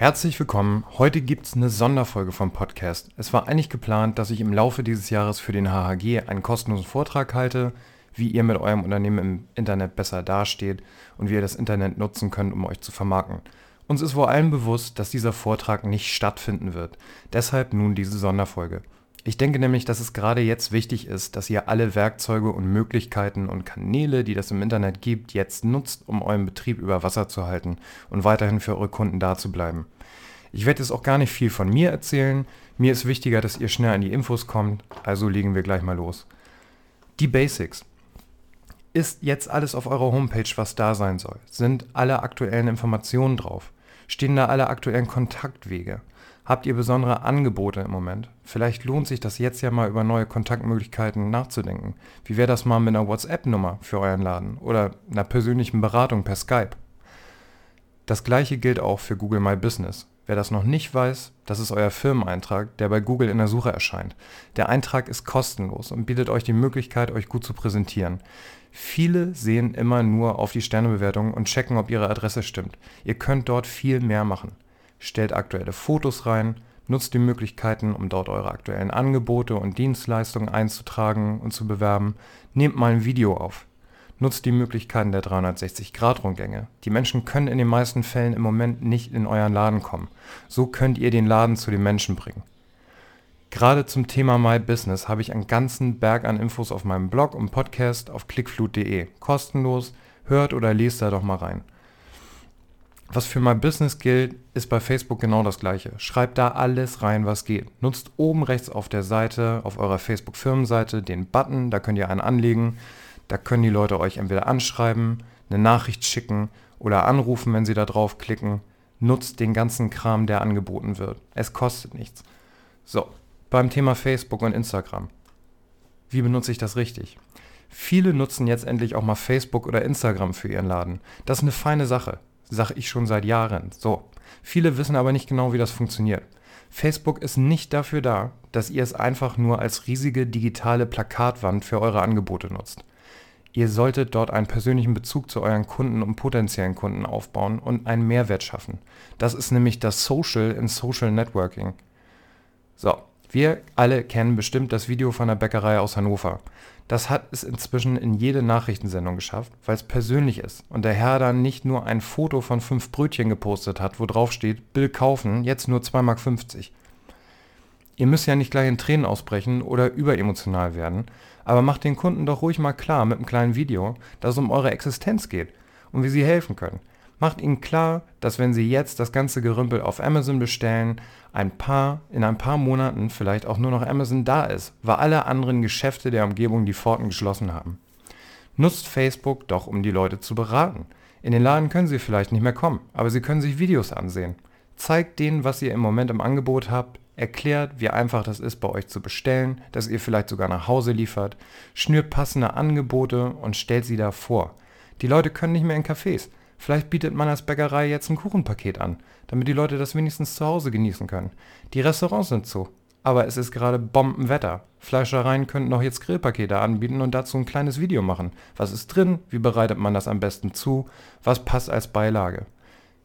Herzlich willkommen. Heute gibt es eine Sonderfolge vom Podcast. Es war eigentlich geplant, dass ich im Laufe dieses Jahres für den HHG einen kostenlosen Vortrag halte, wie ihr mit eurem Unternehmen im Internet besser dasteht und wie ihr das Internet nutzen könnt, um euch zu vermarkten. Uns ist vor allem bewusst, dass dieser Vortrag nicht stattfinden wird. Deshalb nun diese Sonderfolge. Ich denke nämlich, dass es gerade jetzt wichtig ist, dass ihr alle Werkzeuge und Möglichkeiten und Kanäle, die das im Internet gibt, jetzt nutzt, um euren Betrieb über Wasser zu halten und weiterhin für eure Kunden da zu bleiben. Ich werde jetzt auch gar nicht viel von mir erzählen. Mir ist wichtiger, dass ihr schnell an die Infos kommt, also legen wir gleich mal los. Die Basics. Ist jetzt alles auf eurer Homepage, was da sein soll? Sind alle aktuellen Informationen drauf? Stehen da alle aktuellen Kontaktwege? Habt ihr besondere Angebote im Moment? Vielleicht lohnt sich das jetzt ja mal über neue Kontaktmöglichkeiten nachzudenken. Wie wäre das mal mit einer WhatsApp-Nummer für euren Laden oder einer persönlichen Beratung per Skype? Das gleiche gilt auch für Google My Business. Wer das noch nicht weiß, das ist euer Firmeneintrag, der bei Google in der Suche erscheint. Der Eintrag ist kostenlos und bietet euch die Möglichkeit, euch gut zu präsentieren. Viele sehen immer nur auf die Sternebewertung und checken, ob ihre Adresse stimmt. Ihr könnt dort viel mehr machen stellt aktuelle Fotos rein, nutzt die Möglichkeiten, um dort eure aktuellen Angebote und Dienstleistungen einzutragen und zu bewerben, nehmt mal ein Video auf. Nutzt die Möglichkeiten der 360-Grad-Rundgänge. Die Menschen können in den meisten Fällen im Moment nicht in euren Laden kommen. So könnt ihr den Laden zu den Menschen bringen. Gerade zum Thema My Business habe ich einen ganzen Berg an Infos auf meinem Blog und Podcast auf clickflut.de. Kostenlos, hört oder lest da doch mal rein. Was für mein Business gilt, ist bei Facebook genau das gleiche. Schreibt da alles rein, was geht. Nutzt oben rechts auf der Seite, auf eurer Facebook-Firmenseite, den Button, da könnt ihr einen anlegen. Da können die Leute euch entweder anschreiben, eine Nachricht schicken oder anrufen, wenn sie da draufklicken. Nutzt den ganzen Kram, der angeboten wird. Es kostet nichts. So, beim Thema Facebook und Instagram. Wie benutze ich das richtig? Viele nutzen jetzt endlich auch mal Facebook oder Instagram für ihren Laden. Das ist eine feine Sache sage ich schon seit Jahren. So. Viele wissen aber nicht genau, wie das funktioniert. Facebook ist nicht dafür da, dass ihr es einfach nur als riesige digitale Plakatwand für eure Angebote nutzt. Ihr solltet dort einen persönlichen Bezug zu euren Kunden und potenziellen Kunden aufbauen und einen Mehrwert schaffen. Das ist nämlich das Social in Social Networking. So, wir alle kennen bestimmt das Video von der Bäckerei aus Hannover. Das hat es inzwischen in jede Nachrichtensendung geschafft, weil es persönlich ist und der Herr dann nicht nur ein Foto von fünf Brötchen gepostet hat, wo drauf steht, Bill kaufen, jetzt nur 2,50 Mark. Ihr müsst ja nicht gleich in Tränen ausbrechen oder überemotional werden, aber macht den Kunden doch ruhig mal klar mit einem kleinen Video, dass es um eure Existenz geht und wie sie helfen können. Macht ihnen klar, dass wenn sie jetzt das ganze Gerümpel auf Amazon bestellen, ein paar, in ein paar Monaten vielleicht auch nur noch Amazon da ist, weil alle anderen Geschäfte der Umgebung die Pforten geschlossen haben. Nutzt Facebook doch, um die Leute zu beraten. In den Laden können sie vielleicht nicht mehr kommen, aber sie können sich Videos ansehen. Zeigt denen, was ihr im Moment im Angebot habt, erklärt, wie einfach das ist, bei euch zu bestellen, dass ihr vielleicht sogar nach Hause liefert, schnürt passende Angebote und stellt sie da vor. Die Leute können nicht mehr in Cafés. Vielleicht bietet man als Bäckerei jetzt ein Kuchenpaket an, damit die Leute das wenigstens zu Hause genießen können. Die Restaurants sind zu. Aber es ist gerade Bombenwetter. Fleischereien könnten auch jetzt Grillpakete anbieten und dazu ein kleines Video machen. Was ist drin? Wie bereitet man das am besten zu? Was passt als Beilage?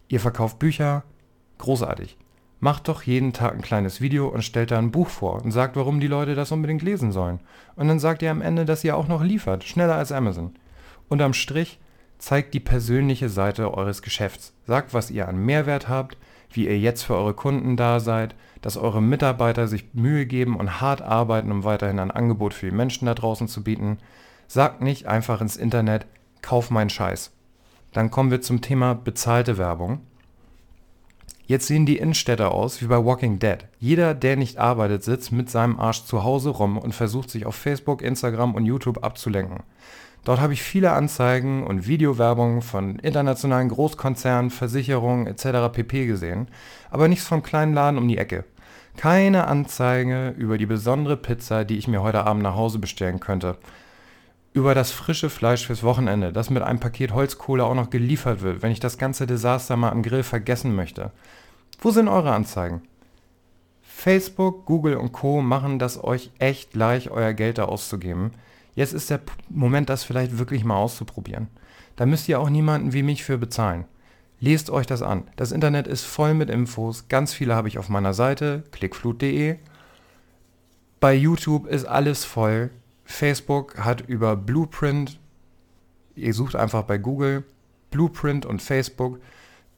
Ihr verkauft Bücher? Großartig. Macht doch jeden Tag ein kleines Video und stellt da ein Buch vor und sagt, warum die Leute das unbedingt lesen sollen. Und dann sagt ihr am Ende, dass ihr auch noch liefert, schneller als Amazon. Und am Strich, Zeigt die persönliche Seite eures Geschäfts. Sagt, was ihr an Mehrwert habt, wie ihr jetzt für eure Kunden da seid, dass eure Mitarbeiter sich Mühe geben und hart arbeiten, um weiterhin ein Angebot für die Menschen da draußen zu bieten. Sagt nicht einfach ins Internet, kauf meinen Scheiß. Dann kommen wir zum Thema bezahlte Werbung. Jetzt sehen die Innenstädte aus wie bei Walking Dead. Jeder, der nicht arbeitet, sitzt mit seinem Arsch zu Hause rum und versucht sich auf Facebook, Instagram und YouTube abzulenken. Dort habe ich viele Anzeigen und Videowerbung von internationalen Großkonzernen, Versicherungen etc. pp. gesehen, aber nichts vom kleinen Laden um die Ecke. Keine Anzeige über die besondere Pizza, die ich mir heute Abend nach Hause bestellen könnte. Über das frische Fleisch fürs Wochenende, das mit einem Paket Holzkohle auch noch geliefert wird, wenn ich das ganze Desaster mal am Grill vergessen möchte. Wo sind eure Anzeigen? Facebook, Google und Co. machen das euch echt leicht, euer Geld da auszugeben. Jetzt ist der Moment, das vielleicht wirklich mal auszuprobieren. Da müsst ihr auch niemanden wie mich für bezahlen. Lest euch das an. Das Internet ist voll mit Infos. Ganz viele habe ich auf meiner Seite, klickflut.de. Bei YouTube ist alles voll. Facebook hat über Blueprint, ihr sucht einfach bei Google Blueprint und Facebook,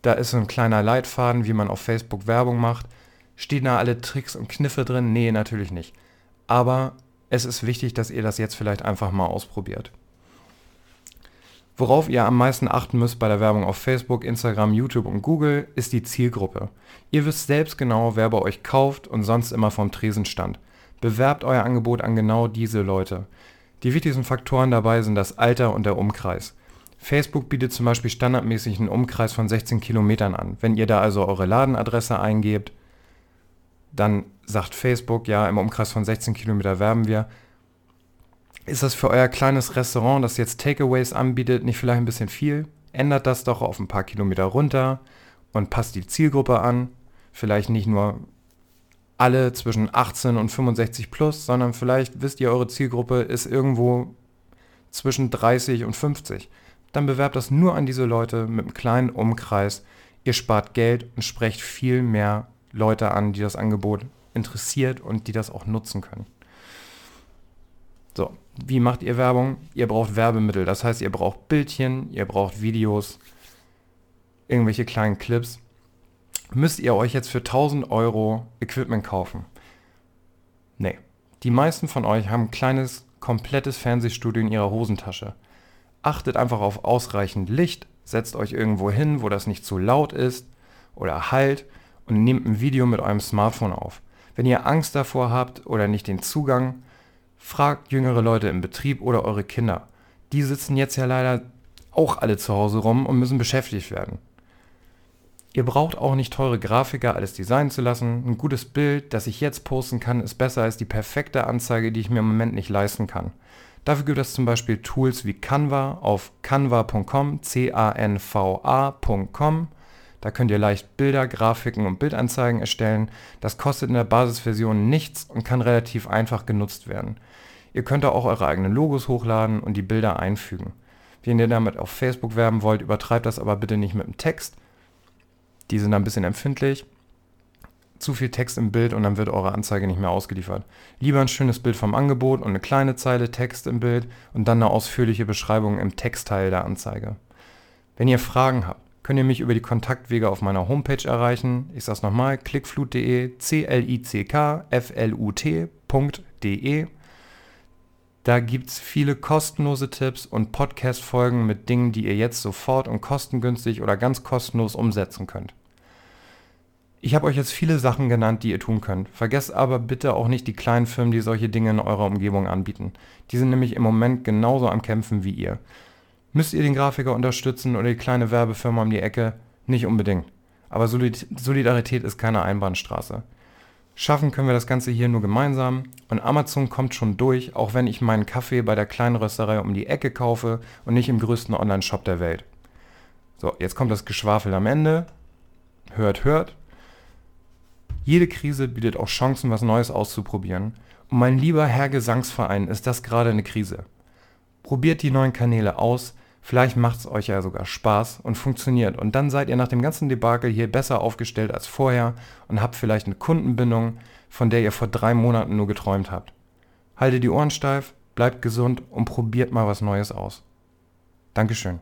da ist so ein kleiner Leitfaden, wie man auf Facebook Werbung macht. Stehen da alle Tricks und Kniffe drin? Nee, natürlich nicht. Aber es ist wichtig, dass ihr das jetzt vielleicht einfach mal ausprobiert. Worauf ihr am meisten achten müsst bei der Werbung auf Facebook, Instagram, YouTube und Google, ist die Zielgruppe. Ihr wisst selbst genau, wer bei euch kauft und sonst immer vom Tresen stand. Bewerbt euer Angebot an genau diese Leute. Die wichtigsten Faktoren dabei sind das Alter und der Umkreis. Facebook bietet zum Beispiel standardmäßig einen Umkreis von 16 Kilometern an. Wenn ihr da also eure Ladenadresse eingebt, dann sagt Facebook, ja, im Umkreis von 16 Kilometer werben wir. Ist das für euer kleines Restaurant, das jetzt Takeaways anbietet, nicht vielleicht ein bisschen viel? Ändert das doch auf ein paar Kilometer runter und passt die Zielgruppe an. Vielleicht nicht nur alle zwischen 18 und 65 plus, sondern vielleicht wisst ihr, eure Zielgruppe ist irgendwo zwischen 30 und 50. Dann bewerbt das nur an diese Leute mit einem kleinen Umkreis. Ihr spart Geld und sprecht viel mehr Leute an, die das Angebot interessiert und die das auch nutzen können. So, wie macht ihr Werbung? Ihr braucht Werbemittel. Das heißt, ihr braucht Bildchen, ihr braucht Videos, irgendwelche kleinen Clips. Müsst ihr euch jetzt für 1000 Euro Equipment kaufen? Nee. Die meisten von euch haben ein kleines, komplettes Fernsehstudio in ihrer Hosentasche. Achtet einfach auf ausreichend Licht, setzt euch irgendwo hin, wo das nicht zu laut ist oder halt und nehmt ein Video mit eurem Smartphone auf. Wenn ihr Angst davor habt oder nicht den Zugang, fragt jüngere Leute im Betrieb oder eure Kinder. Die sitzen jetzt ja leider auch alle zu Hause rum und müssen beschäftigt werden. Ihr braucht auch nicht teure Grafiker alles designen zu lassen. Ein gutes Bild, das ich jetzt posten kann, ist besser als die perfekte Anzeige, die ich mir im Moment nicht leisten kann. Dafür gibt es zum Beispiel Tools wie Canva auf canva.com, c-a-n-v-a.com da könnt ihr leicht Bilder, Grafiken und Bildanzeigen erstellen. Das kostet in der Basisversion nichts und kann relativ einfach genutzt werden. Ihr könnt auch eure eigenen Logos hochladen und die Bilder einfügen. Wenn ihr damit auf Facebook werben wollt, übertreibt das aber bitte nicht mit dem Text. Die sind ein bisschen empfindlich. Zu viel Text im Bild und dann wird eure Anzeige nicht mehr ausgeliefert. Lieber ein schönes Bild vom Angebot und eine kleine Zeile Text im Bild und dann eine ausführliche Beschreibung im Textteil der Anzeige. Wenn ihr Fragen habt, könnt ihr mich über die Kontaktwege auf meiner Homepage erreichen. Ich sage es nochmal, klickflut.de, c-l-i-c-k-f-l-u-t.de. Da gibt es viele kostenlose Tipps und Podcast-Folgen mit Dingen, die ihr jetzt sofort und kostengünstig oder ganz kostenlos umsetzen könnt. Ich habe euch jetzt viele Sachen genannt, die ihr tun könnt. Vergesst aber bitte auch nicht die kleinen Firmen, die solche Dinge in eurer Umgebung anbieten. Die sind nämlich im Moment genauso am Kämpfen wie ihr. Müsst ihr den Grafiker unterstützen oder die kleine Werbefirma um die Ecke? Nicht unbedingt. Aber Solidarität ist keine Einbahnstraße. Schaffen können wir das Ganze hier nur gemeinsam und Amazon kommt schon durch, auch wenn ich meinen Kaffee bei der kleinen Rösterei um die Ecke kaufe und nicht im größten Online-Shop der Welt. So, jetzt kommt das Geschwafel am Ende. Hört, hört. Jede Krise bietet auch Chancen, was Neues auszuprobieren. Und mein lieber Herr Gesangsverein, ist das gerade eine Krise. Probiert die neuen Kanäle aus, Vielleicht macht es euch ja sogar Spaß und funktioniert. Und dann seid ihr nach dem ganzen Debakel hier besser aufgestellt als vorher und habt vielleicht eine Kundenbindung, von der ihr vor drei Monaten nur geträumt habt. Haltet die Ohren steif, bleibt gesund und probiert mal was Neues aus. Dankeschön.